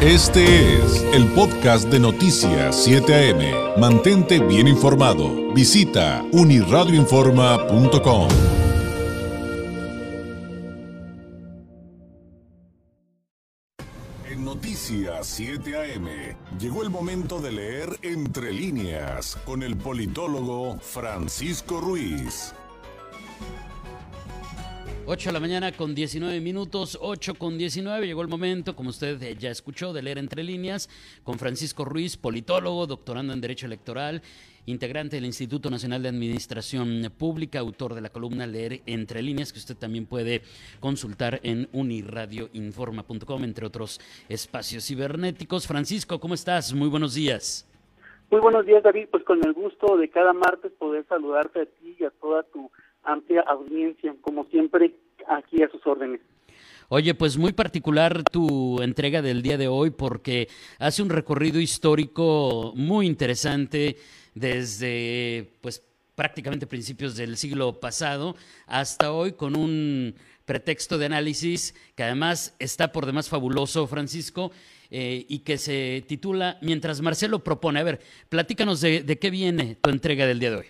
Este es el podcast de Noticias 7 AM. Mantente bien informado. Visita uniradioinforma.com. En Noticias 7 AM llegó el momento de leer entre líneas con el politólogo Francisco Ruiz. 8 de la mañana con 19 minutos, 8 con 19. Llegó el momento, como usted ya escuchó, de leer entre líneas con Francisco Ruiz, politólogo, doctorando en Derecho Electoral, integrante del Instituto Nacional de Administración Pública, autor de la columna Leer entre líneas, que usted también puede consultar en uniradioinforma.com, entre otros espacios cibernéticos. Francisco, ¿cómo estás? Muy buenos días. Muy buenos días, David. Pues con el gusto de cada martes poder saludarte a ti y a toda tu amplia audiencia, como siempre, aquí a sus órdenes. Oye, pues muy particular tu entrega del día de hoy porque hace un recorrido histórico muy interesante desde pues prácticamente principios del siglo pasado hasta hoy con un pretexto de análisis que además está por demás fabuloso, Francisco, eh, y que se titula Mientras Marcelo propone. A ver, platícanos de, de qué viene tu entrega del día de hoy.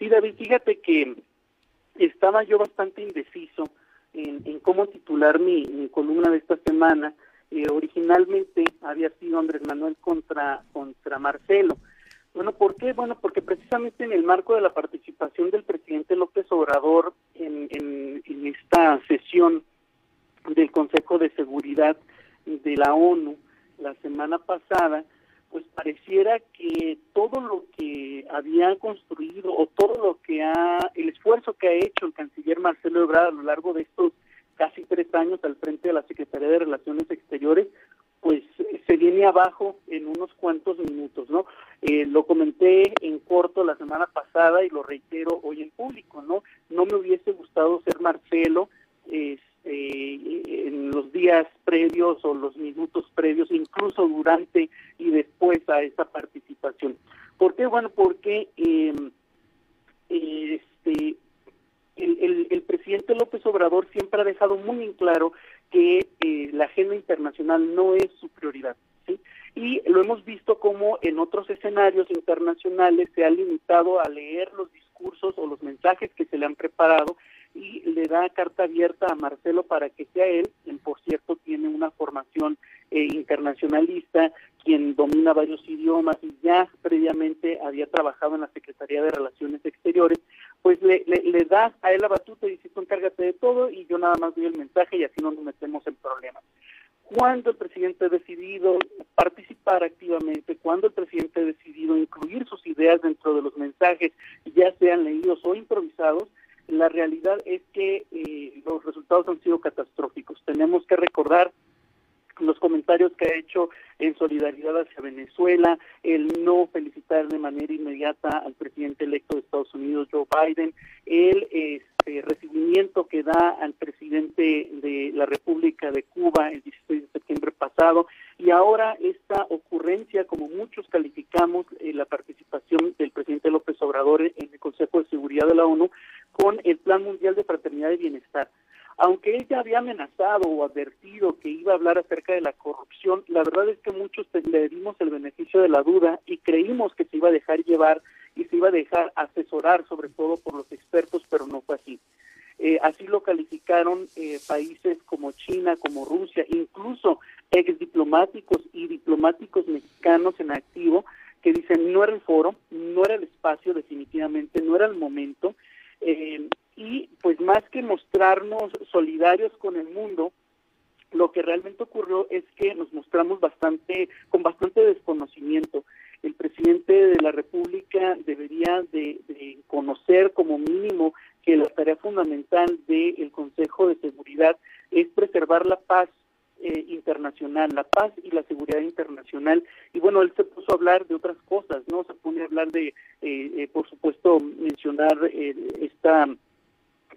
Sí, David, fíjate que estaba yo bastante indeciso en, cómo titular mi, columna de esta semana. Eh, originalmente había sido Andrés Manuel contra, contra Marcelo. Bueno, ¿por qué? Bueno, porque precisamente en el marco de la participación del presidente López Obrador en, en, en esta sesión del Consejo de Seguridad de la ONU la semana pasada, pues pareciera que todo lo que había construido o todo lo que ha, el esfuerzo que ha hecho el canciller Marcelo Ebrard a lo largo de estos casi tres años al frente de la Secretaría de Relaciones Exteriores, pues se viene abajo en unos cuantos minutos, ¿no? Eh, lo comenté en corto la semana pasada y lo reitero hoy en público, ¿no? No me hubiese gustado ser Marcelo, este, en los días previos o los minutos previos, incluso durante después a esa participación. ¿Por qué? Bueno, porque em, este, el, presidente López Obrador siempre ha dejado muy en claro que eh, la agenda internacional no es su prioridad. ¿sí? Y lo hemos visto como en otros escenarios internacionales se ha limitado a leer los discursos o los mensajes que se le han preparado y le da carta abierta a Marcelo para que sea él, quien por cierto tiene una formación eh, internacionalista, quien domina varios idiomas y ya previamente había trabajado en la Secretaría de Relaciones Exteriores, pues le, le, da a él la batuta y dice, tú encárgate de todo y yo nada más doy el mensaje y así no nos metemos en problemas. Cuando el presidente ha decidido participar activamente, cuando el presidente ha decidido incluir sus ideas dentro de los mensajes, ya sean leídos o improvisados, la realidad es que eh, los resultados han sido catastróficos. Tenemos que recordar los comentarios que ha hecho en hacia Venezuela, el no felicitar de manera inmediata al presidente electo de Estados Unidos, Joe Biden, el este, recibimiento que da al presidente de la República de Cuba el 16 de septiembre pasado, y ahora esta ocurrencia, como muchos calificamos eh, la participación del presidente López Obrador en el Consejo de Seguridad de la ONU, con el Plan Mundial de Fraternidad y Bienestar. Aunque él ya había amenazado o advertido que iba a hablar acerca de la corrupción, la verdad es que muchos le dimos el beneficio de la duda y creímos que se iba a dejar llevar y se iba a dejar asesorar sobre todo por los expertos, pero no fue así. Eh, así lo calificaron eh, países como China, como Rusia, incluso ex diplomáticos y diplomáticos mexicanos en activo que dicen no era el foro, no era el espacio definitivamente, no era el momento eh, y pues más que mostrarnos solidarios con el mundo, lo que realmente ocurrió es que nos mostramos bastante, con bastante desconocimiento. El presidente de la República debería de, conocer como mínimo que la tarea fundamental del Consejo de Seguridad es preservar la paz eh, internacional, la paz y la seguridad internacional. Y bueno, él se puso a hablar de otras cosas, ¿no? Se pone a hablar de, eh, eh, por supuesto, mencionar esta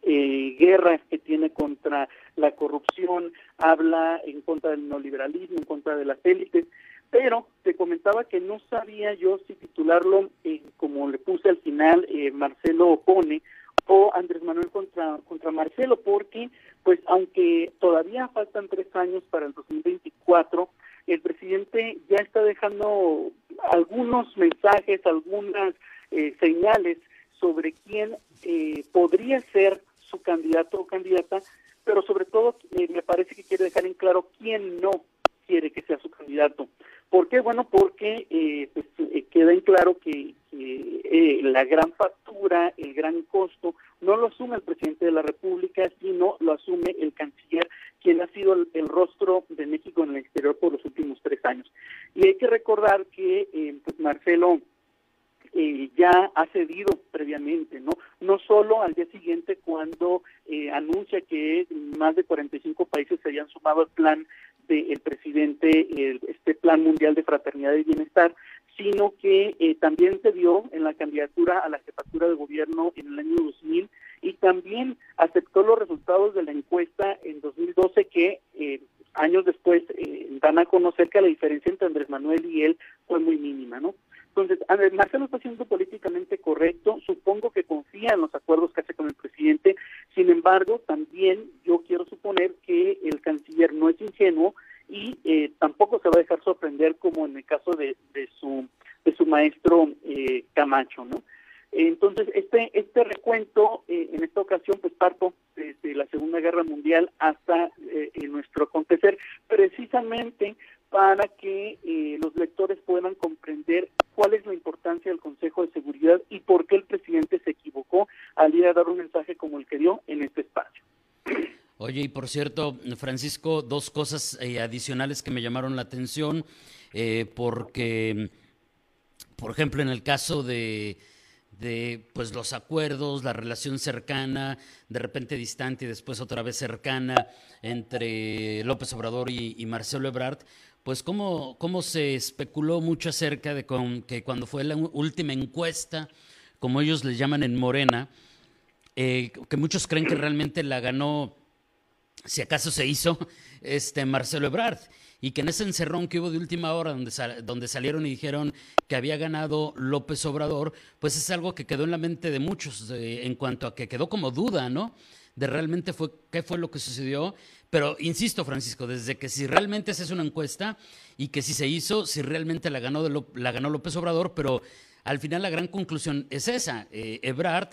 guerra que tiene contra la corrupción, habla en contra del neoliberalismo, en contra de las élites, pero te comentaba que no sabía yo si titularlo, como le puse al final, Marcelo opone, o Andrés Manuel contra, contra Marcelo, porque pues aunque todavía faltan tres años para el 2024, el presidente ya está dejando algunos mensajes, algunas eh, señales sobre quién eh, podría ser su candidato o candidata, pero sobre todo eh, me parece que quiere dejar en claro quién no quiere que sea su candidato. ¿Por qué? Bueno, porque eh, pues, eh, queda en claro que, eh, la gran factura, el gran costo, no lo asume el presidente de la República, sino lo asume el canciller, quien ha sido el, rostro de México en el exterior por los últimos tres años. Y hay que recordar que pues Marcelo ya ha cedido previamente, ¿no? No solo al día siguiente cuando anuncia que más de 45 países se habían sumado al plan del presidente este Plan Mundial de Fraternidad y Bienestar, sino que eh, también se dio en la candidatura a la jefatura de gobierno en el año 2000 y también aceptó los resultados de la encuesta en 2012 que eh, años después eh, dan a conocer que la diferencia entre Andrés Manuel y él fue muy mínima, ¿no? Entonces, Marcelo está siendo políticamente correcto, supongo que confía en los acuerdos que hace con el presidente, sin embargo, también yo quiero suponer que el canciller no es ingenuo y eh, tampoco se va a dejar sorprender como en el caso de, de su de su maestro eh, Camacho, ¿no? Entonces, este este recuento, eh, en esta ocasión, pues parto desde la Segunda Guerra Mundial hasta nuestro acontecer, precisamente para que los lectores puedan comprender cuál es la importancia del Consejo de Seguridad y por qué el presidente se equivocó al ir a dar un mensaje como el que dio en este espacio. Oye, y por cierto, Francisco, dos cosas eh, adicionales que me llamaron la atención, eh, porque, por ejemplo, en el caso de pues los acuerdos, la relación cercana, de repente distante y después otra vez cercana entre López Obrador y Marcelo Ebrard, pues cómo, cómo se especuló mucho acerca de que cuando fue la última encuesta, como ellos le llaman en Morena, eh, que muchos creen que realmente la ganó, si acaso se hizo, este Marcelo Ebrard, y que en ese encerrón que hubo de última hora, donde, donde salieron y dijeron que había ganado López Obrador, pues es algo que quedó en la mente de muchos en cuanto a que quedó como duda, ¿no? De realmente fue qué fue lo que sucedió pero insisto, Francisco, desde que si realmente se hace una encuesta y que si se hizo, si realmente la ganó, la ganó López Obrador, pero al final la gran conclusión es esa. Eh, Ebrard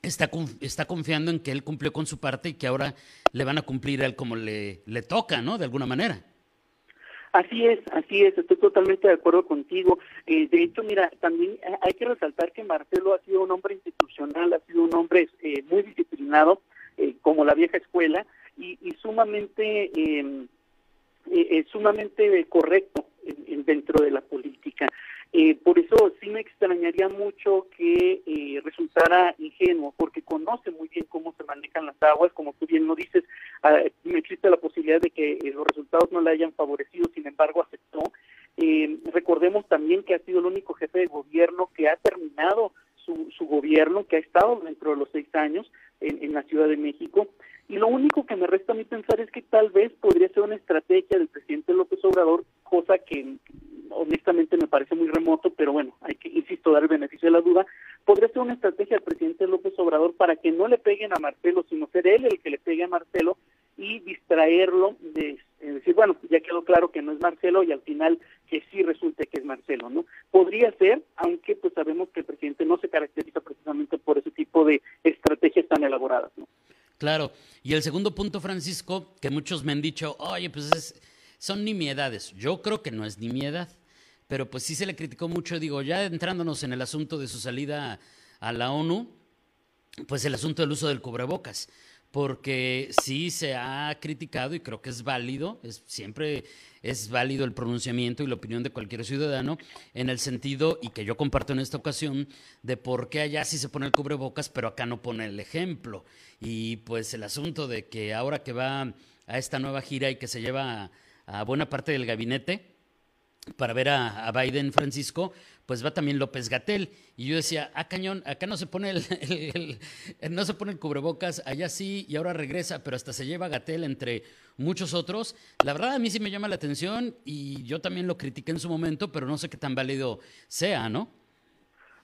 está, está confiando en que él cumplió con su parte y que ahora le van a cumplir a él como le, le toca, ¿no? De alguna manera. Así es, así es, estoy totalmente de acuerdo contigo. Eh, de hecho, mira, también hay que resaltar que Marcelo ha sido un hombre institucional, ha sido un hombre eh, muy disciplinado, como la vieja escuela, y, sumamente em, eh, eh, sumamente correcto en, dentro de la política. Eh, por eso sí me extrañaría mucho que resultara ingenuo, porque conoce muy bien cómo se manejan las aguas, como tú bien lo dices, existe la posibilidad de que los resultados no le hayan favorecido, sin embargo aceptó. recordemos también que ha sido el único jefe de gobierno que ha terminado su, su gobierno, que ha estado dentro de los seis años en la Ciudad de México. Y lo único que me resta a mí pensar es que tal vez podría ser una estrategia del presidente López Obrador, cosa que honestamente me parece muy remoto, pero bueno, hay que, insisto, dar el beneficio de la duda, podría ser una estrategia del presidente López Obrador para que no le peguen a Marcelo, sino ser él el que le pegue a Marcelo y de, decir, bueno, ya quedó claro que no es Marcelo y al final que sí resulte que es Marcelo, ¿no? Podría ser, aunque pues sabemos que el presidente no se caracteriza precisamente por ese tipo de estrategias tan elaboradas, ¿no? Claro. Y el segundo punto, Francisco, que muchos me han dicho, oye, pues son nimiedades. Yo creo que no es nimiedad, pero pues sí se le criticó mucho, digo, ya entrándonos en el asunto de su salida a la ONU, pues el asunto del uso del cubrebocas porque sí se ha criticado y creo que es válido, es, siempre es válido el pronunciamiento y la opinión de cualquier ciudadano en el sentido, y que yo comparto en esta ocasión, de por qué allá sí se pone el cubrebocas, pero acá no pone el ejemplo. Y pues el asunto de que ahora que va a esta nueva gira y que se lleva a, buena parte del gabinete, para ver a, Biden Francisco, pues va también López Gatel. Y yo decía, ah, cañón, acá no se pone el, no se pone el cubrebocas, allá sí, y ahora regresa, pero hasta se lleva Gatel entre muchos otros. La verdad a mí sí me llama la atención y yo también lo critiqué en su momento, pero no sé qué tan válido sea, ¿no?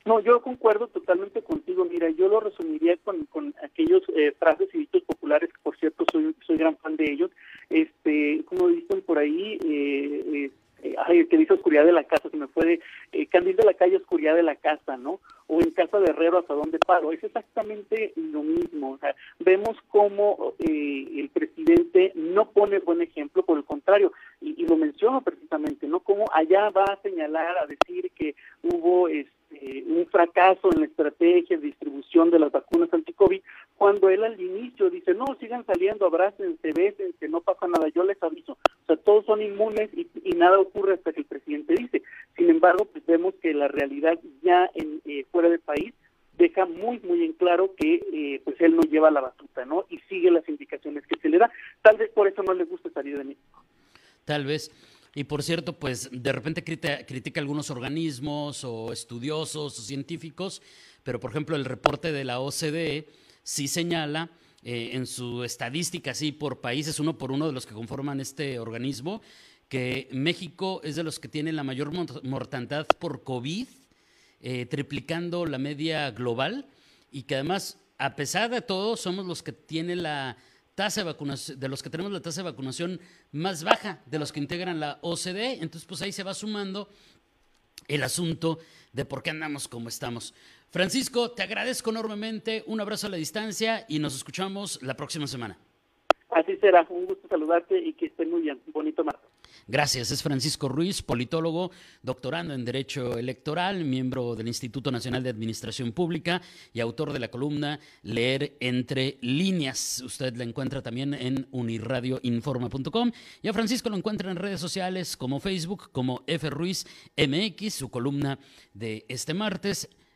No, yo concuerdo totalmente contigo. Mira, yo lo resumiría con, con aquellos eh, frases y dichos populares, que por cierto soy, soy gran fan de ellos. Este, como dicen por ahí, eh, eh ay, que dice oscuridad de la casa, se me puede, eh, candil de la calle, oscuridad de la casa, ¿no? O en casa de herrero, hasta dónde paro. Es exactamente lo mismo. O sea, vemos cómo eh, el presidente no pone buen ejemplo, por el contrario, y, lo menciono precisamente, ¿no? Como allá va a señalar, a decir que hubo este, un fracaso en la estrategia de distribución de las vacunas anti-COVID, cuando él al inicio dice, no, sigan saliendo, abrácense, que no pasa nada, yo les aviso. Todos son inmunes y, y nada ocurre hasta que el presidente dice. Sin embargo, pues vemos que la realidad ya en, eh, fuera del país deja muy, muy en claro que eh, pues él no lleva la batuta, ¿no? Y sigue las indicaciones que se le da. Tal vez por eso no le gusta salir de México. Tal vez. Y por cierto, pues de repente critica, critica algunos organismos o estudiosos o científicos, pero por ejemplo el reporte de la OCDE sí señala eh, en su estadística, así por países, uno por uno de los que conforman este organismo, que México es de los que tiene la mayor mortandad por COVID, eh, triplicando la media global, y que además, a pesar de todo, somos los que tienen la tasa de vacunación, de los que tenemos la tasa de vacunación más baja de los que integran la OCDE. Entonces, pues ahí se va sumando el asunto de por qué andamos como estamos. Francisco, te agradezco enormemente, un abrazo a la distancia y nos escuchamos la próxima semana. Así será, un gusto saludarte y que estén muy bien. Bonito martes. Gracias, es Francisco Ruiz, politólogo, doctorando en Derecho Electoral, miembro del Instituto Nacional de Administración Pública y autor de la columna Leer entre líneas. Usted la encuentra también en unirradioinforma.com y a Francisco lo encuentra en redes sociales como Facebook, como F. Ruiz MX, su columna de este martes